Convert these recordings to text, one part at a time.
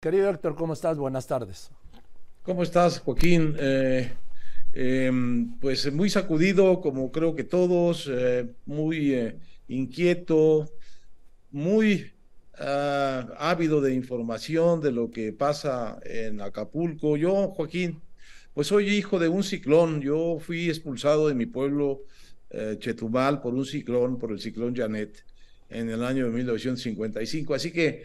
Querido Héctor, ¿cómo estás? Buenas tardes. ¿Cómo estás, Joaquín? Eh, em, pues muy sacudido, como creo que todos, eh, muy eh, inquieto, muy ah, ávido de información de lo que pasa en Acapulco. Yo, Joaquín, pues soy hijo de un ciclón. Yo fui expulsado de mi pueblo, Chetumal, por un ciclón, por el ciclón Janet, en el año de 1955. Así que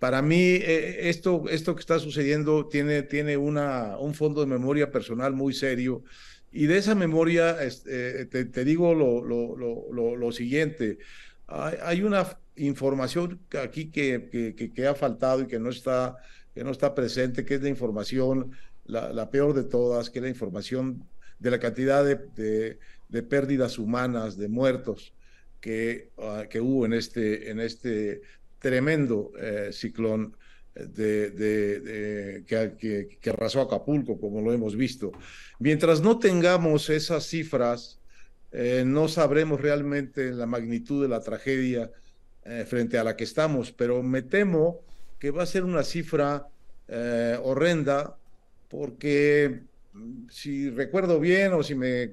para mí eh, esto, esto que está sucediendo tiene, tiene una, un fondo de memoria personal muy serio. Y de esa memoria este, te, digo lo, lo, lo, lo siguiente. Hay, una información aquí que, que, que, ha faltado y que no, está, que no está presente, que es la información, la, la peor de todas, que es la información de la cantidad de, de, pérdidas humanas, de muertos que, uh, que hubo en este, en este tremendo eh, ciclón eh, de, que, arrasó Acapulco, como lo hemos visto. Mientras no tengamos esas cifras, eh, no sabremos realmente la magnitud de la tragedia frente a la que estamos, pero me temo que va a ser una cifra horrenda, porque mm, si recuerdo bien o si me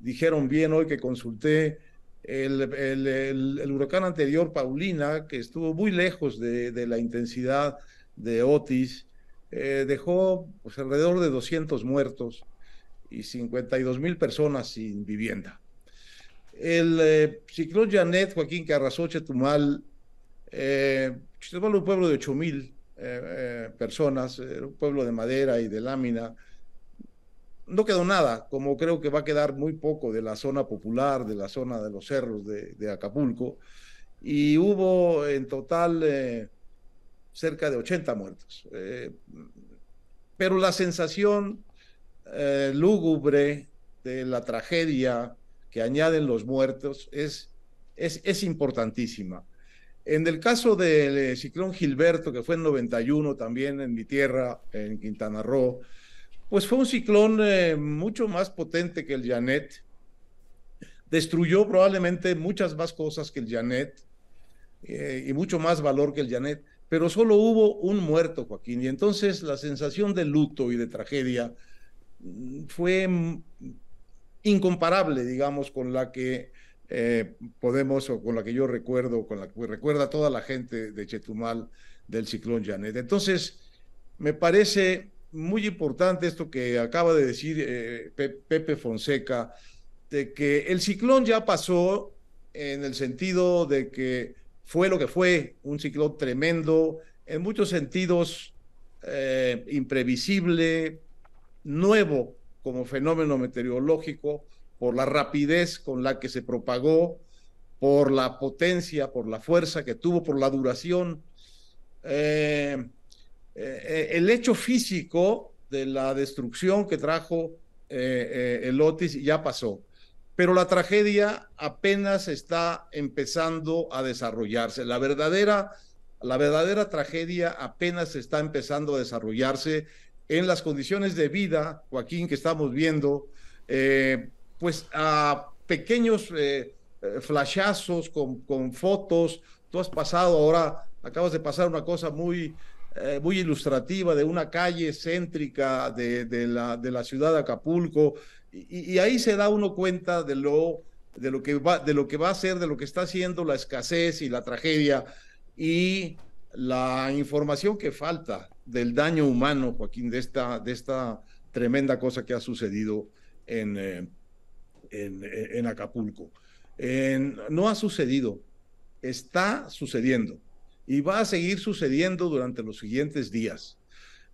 dijeron bien hoy que consulté, el, huracán anterior, Paulina, que estuvo muy lejos de, de la intensidad de Otis, eh, dejó pues, alrededor de 200 muertos y 52 mil personas sin vivienda. El eh, ciclón Janet, Joaquín, que arrasó Chetumal, eh, Chetumal un pueblo de 8 mil eh, personas, un pueblo de madera y de lámina, no quedó nada, como creo que va a quedar muy poco de la zona popular, de la zona de los cerros de, Acapulco, y hubo en total eh, cerca de 80 muertos. Eh, pero la sensación eh, lúgubre de la tragedia que añaden los muertos es, es, es importantísima. En el caso del ciclón Gilberto, que fue en 91 también en mi tierra, en Quintana Roo, pues fue un ciclón eh, mucho más potente que el Janet. Destruyó probablemente muchas más cosas que el Janet eh, y mucho más valor que el Janet, pero solo hubo un muerto, Joaquín. Y entonces la sensación de luto y de tragedia mm, fue mm, incomparable, digamos, con la que eh, podemos, o con la que yo recuerdo, con la que recuerda toda la gente de Chetumal del ciclón Janet. Entonces, me parece muy importante esto que acaba de decir eh, Pepe Fonseca, de que el ciclón ya pasó en el sentido de que fue lo que fue, un ciclón tremendo, en muchos sentidos eh, imprevisible, nuevo como fenómeno meteorológico, por la rapidez con la que se propagó, por la potencia, por la fuerza que tuvo, por la duración. Eh, eh, el hecho físico de la destrucción que trajo eh, eh, el Otis ya pasó, pero la tragedia apenas está empezando a desarrollarse. La verdadera, la verdadera tragedia apenas está empezando a desarrollarse en las condiciones de vida, Joaquín, que estamos viendo, pues a pequeños flashazos con fotos. Tú has pasado ahora, acabas de pasar una cosa muy eh, muy ilustrativa de una calle céntrica de, de, la, de la ciudad de Acapulco, y, y, ahí se da uno cuenta de lo, de, lo que va, de lo que va a ser, de lo que está haciendo la escasez y la tragedia, y la información que falta del daño humano, Joaquín, de esta, de esta tremenda cosa que ha sucedido en, eh, en, en, Acapulco. no ha sucedido, está sucediendo y va a seguir sucediendo durante los siguientes días.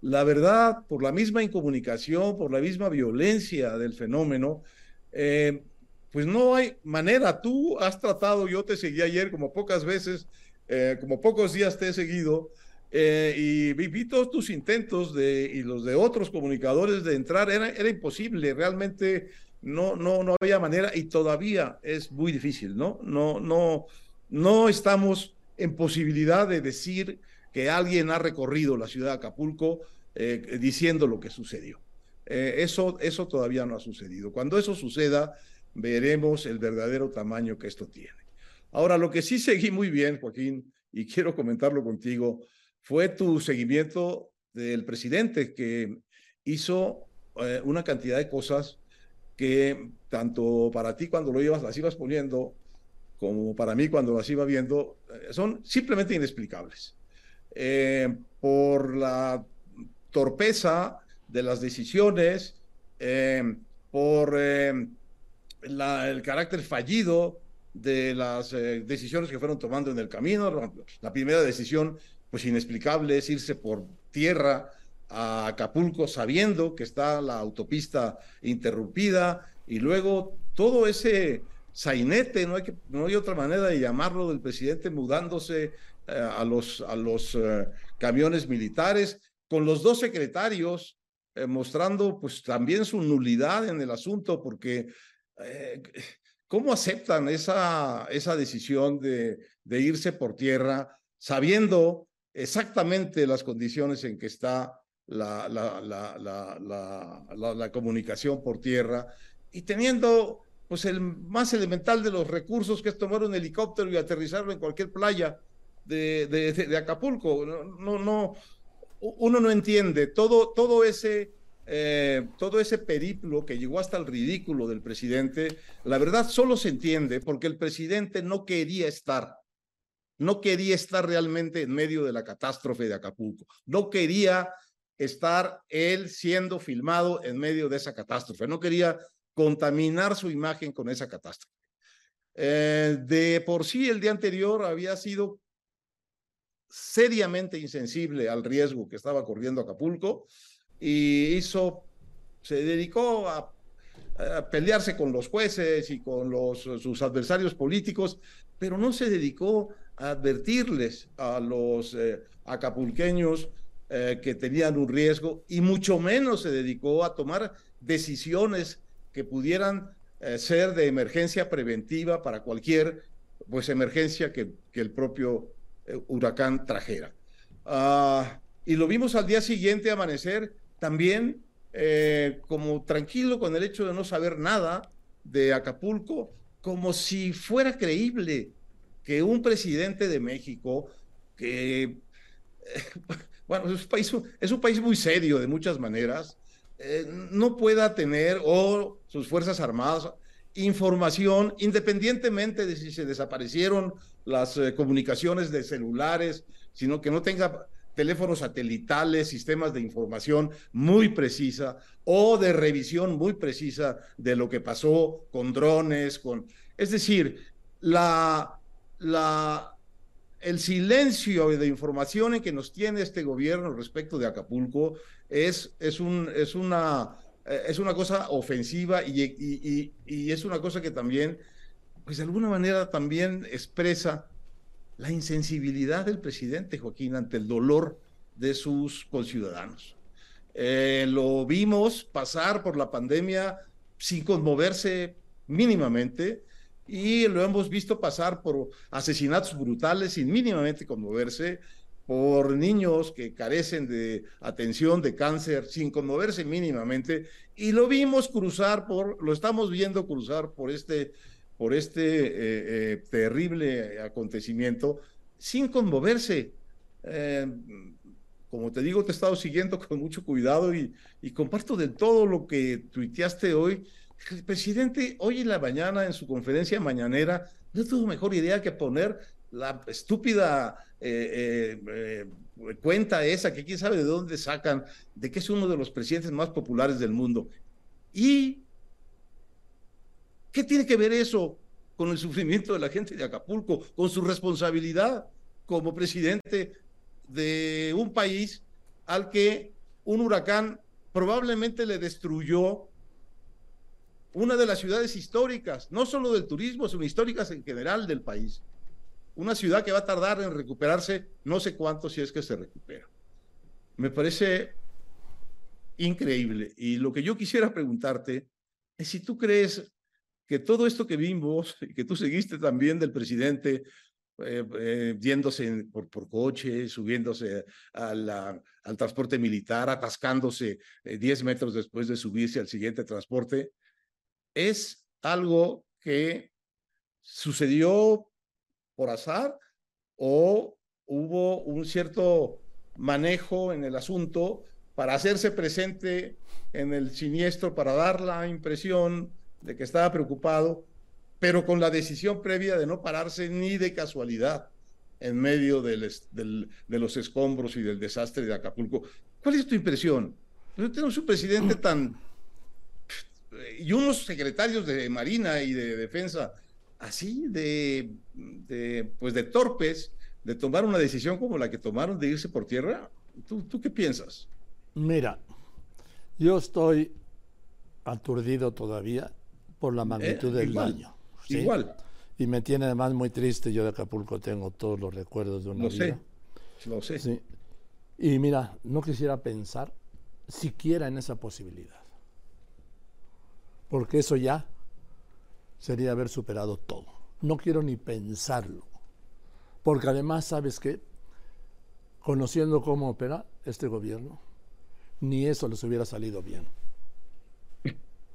La verdad, por la misma incomunicación, por la misma violencia del fenómeno, eh, pues no hay manera. Tú has tratado, yo te seguí ayer como pocas veces, eh, como pocos días te he seguido, eh, y vi, todos tus intentos de, y los de otros comunicadores de entrar, era, era imposible, realmente no, no, no había manera y todavía es muy difícil, ¿no? No, no, no estamos en posibilidad de decir que alguien ha recorrido la ciudad de Acapulco eh, diciendo lo que sucedió. Eh, eso, eso todavía no ha sucedido. Cuando eso suceda, veremos el verdadero tamaño que esto tiene. Ahora, lo que sí seguí muy bien, Joaquín, y quiero comentarlo contigo, fue tu seguimiento del presidente que hizo eh, una cantidad de cosas que tanto para ti cuando lo ibas, las ibas poniendo, como para mí cuando las iba viendo, eh, son simplemente inexplicables. Eh, por la torpeza de las decisiones, por el carácter fallido de las decisiones que fueron tomando en el camino. La primera decisión, pues inexplicable, es irse por tierra a Acapulco sabiendo que está la autopista interrumpida y luego todo ese sainete, no hay, otra manera de llamarlo, del presidente mudándose eh, a los, eh, camiones militares, con los dos secretarios eh, mostrando pues también su nulidad en el asunto, porque ¿cómo aceptan esa, decisión de, irse por tierra sabiendo exactamente las condiciones en que está la, comunicación por tierra y teniendo pues el más elemental de los recursos que es tomar un helicóptero y aterrizarlo en cualquier playa de, de, Acapulco. No, no, uno no entiende todo, todo ese eh, todo ese periplo que llegó hasta el ridículo del presidente, la verdad solo se entiende porque el presidente no quería estar, no quería estar realmente en medio de la catástrofe de Acapulco, no quería estar él siendo filmado en medio de esa catástrofe. No quería contaminar su imagen con esa catástrofe. Eh, de por sí, el día anterior había sido seriamente insensible al riesgo que estaba corriendo Acapulco y hizo, se dedicó a, pelearse con los jueces y con los, sus adversarios políticos, pero no se dedicó a advertirles a los eh, acapulqueños eh, que tenían un riesgo y mucho menos se dedicó a tomar decisiones que pudieran eh, ser de emergencia preventiva para cualquier pues emergencia que, el propio eh, huracán trajera. Ah, y lo vimos al día siguiente amanecer también como tranquilo con el hecho de no saber nada de Acapulco, como si fuera creíble que un presidente de México que bueno, es un país, es un país muy serio de muchas maneras, eh, no pueda tener o sus Fuerzas Armadas información independientemente de si se desaparecieron las eh, comunicaciones de celulares, sino que no tenga teléfonos satelitales, sistemas de información muy precisa o de revisión muy precisa de lo que pasó con drones, con... Es decir, la, la, el silencio de información en que nos tiene este gobierno respecto de Acapulco es, es, un, es, una, es una cosa ofensiva y, y, y, es una cosa que también, pues de alguna manera también expresa la insensibilidad del presidente Joaquín ante el dolor de sus conciudadanos. Eh, lo vimos pasar por la pandemia sin conmoverse mínimamente, y lo hemos visto pasar por asesinatos brutales sin mínimamente conmoverse, por niños que carecen de atención de cáncer sin conmoverse mínimamente, y lo vimos cruzar por, lo estamos viendo cruzar por este, por este eh, eh, terrible acontecimiento sin conmoverse. Eh, como te digo, te he estado siguiendo con mucho cuidado y, y comparto de todo lo que tuiteaste hoy el presidente hoy en la mañana, en su conferencia mañanera, no tuvo mejor idea que poner la estúpida eh, eh, cuenta esa, que quién sabe de dónde sacan, de que es uno de los presidentes más populares del mundo. ¿Y qué tiene que ver eso con el sufrimiento de la gente de Acapulco, con su responsabilidad como presidente de un país al que un huracán probablemente le destruyó una de las ciudades históricas, no solo del turismo, sino históricas en general del país. Una ciudad que va a tardar en recuperarse no sé cuánto si es que se recupera. Me parece increíble. Y lo que yo quisiera preguntarte es si tú crees que todo esto que vimos y que tú seguiste también del presidente eh, eh, por, por, coche, subiéndose al transporte militar, atascándose 10 eh, metros después de subirse al siguiente transporte, es algo que sucedió por azar o hubo un cierto manejo en el asunto para hacerse presente en el siniestro, para dar la impresión de que estaba preocupado, pero con la decisión previa de no pararse ni de casualidad en medio de los escombros y del desastre de Acapulco. ¿Cuál es tu impresión? No tenemos un presidente tan... y unos secretarios de Marina y de Defensa así de, de, pues de torpes de tomar una decisión como la que tomaron de irse por tierra. ¿Tú, tú qué piensas? Mira, yo estoy aturdido todavía por la magnitud eh, del daño. Igual. Y me tiene además muy triste. Yo de Acapulco tengo todos los recuerdos de una lo Sé, lo sé. Sí. Y mira, no quisiera pensar siquiera en esa posibilidad. Porque eso ya sería haber superado todo. No quiero ni pensarlo. Porque además, ¿sabes qué? Conociendo cómo opera este gobierno, ni eso les hubiera salido bien.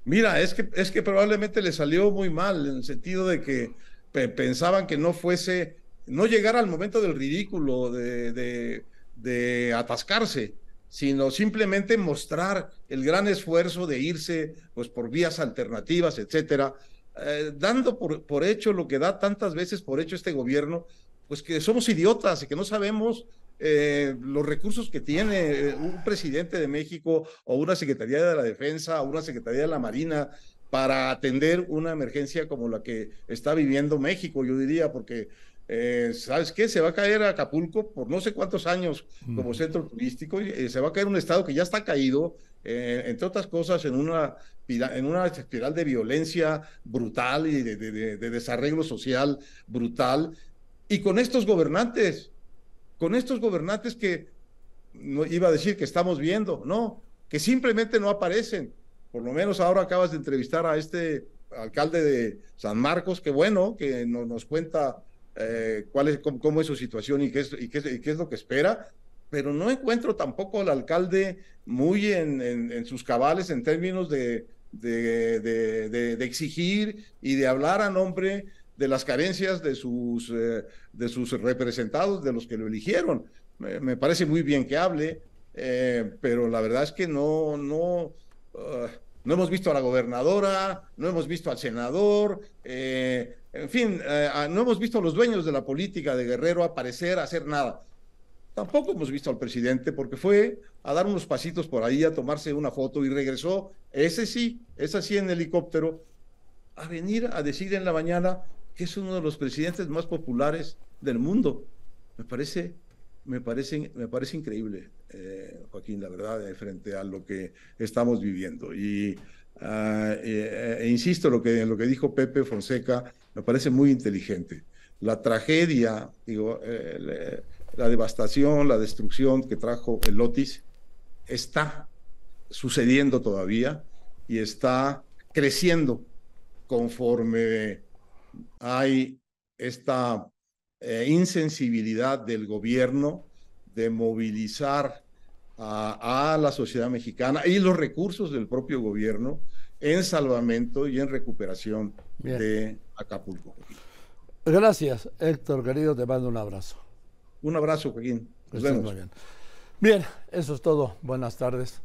Mira, es que, es que probablemente le salió muy mal, en el sentido de que pensaban que no fuese, no llegara al momento del ridículo, de, de, atascarse, sino simplemente mostrar el gran esfuerzo de irse pues, por vías alternativas, etcétera, eh, dando por, por hecho lo que da tantas veces por hecho este gobierno, pues que somos idiotas y que no sabemos eh, los recursos que tiene eh, un presidente de México o una Secretaría de la Defensa o una Secretaría de la Marina para atender una emergencia como la que está viviendo México, yo diría, porque, eh, ¿sabes qué? Se va a caer Acapulco por no sé cuántos años como centro turístico, y se va a caer un estado que ya está caído, entre otras cosas, en una, en una espiral de violencia brutal y de, de desarreglo social brutal. Y con estos gobernantes, con estos gobernantes que no iba a decir que estamos viendo, no, que simplemente no aparecen. Por lo menos ahora acabas de entrevistar a este alcalde de San Marcos, que bueno, que nos cuenta eh, cuál es, cómo, es su situación y qué es, y qué, es lo que espera, pero no encuentro tampoco al alcalde muy en, sus cabales en términos de, de, exigir y de hablar a nombre de las carencias de sus, eh, de sus representados, de los que lo eligieron. Me, parece muy bien que hable, eh, pero la verdad es que no, no, ah, no hemos visto a la gobernadora, no hemos visto al senador, eh, en fin, no hemos visto a los dueños de la política de Guerrero aparecer, hacer nada. Tampoco hemos visto al presidente porque fue a dar unos pasitos por ahí, a tomarse una foto y regresó, ese sí, es así en helicóptero, a venir a decir en la mañana que es uno de los presidentes más populares del mundo. Me parece, me parece, me parece increíble, eh, Joaquín, la verdad, eh, frente a lo que estamos viviendo. Y e insisto, lo que, lo que dijo Pepe Fonseca me parece muy inteligente. La tragedia, digo, la devastación, la destrucción que trajo el Lotis está sucediendo todavía y está creciendo conforme hay esta eh, insensibilidad del gobierno de movilizar a, la sociedad mexicana y los recursos del propio gobierno en salvamento y en recuperación de Acapulco. Gracias, Héctor, querido, te mando un abrazo. Un abrazo, Joaquín. Nos vemos. bien. bien, eso es todo. Buenas tardes.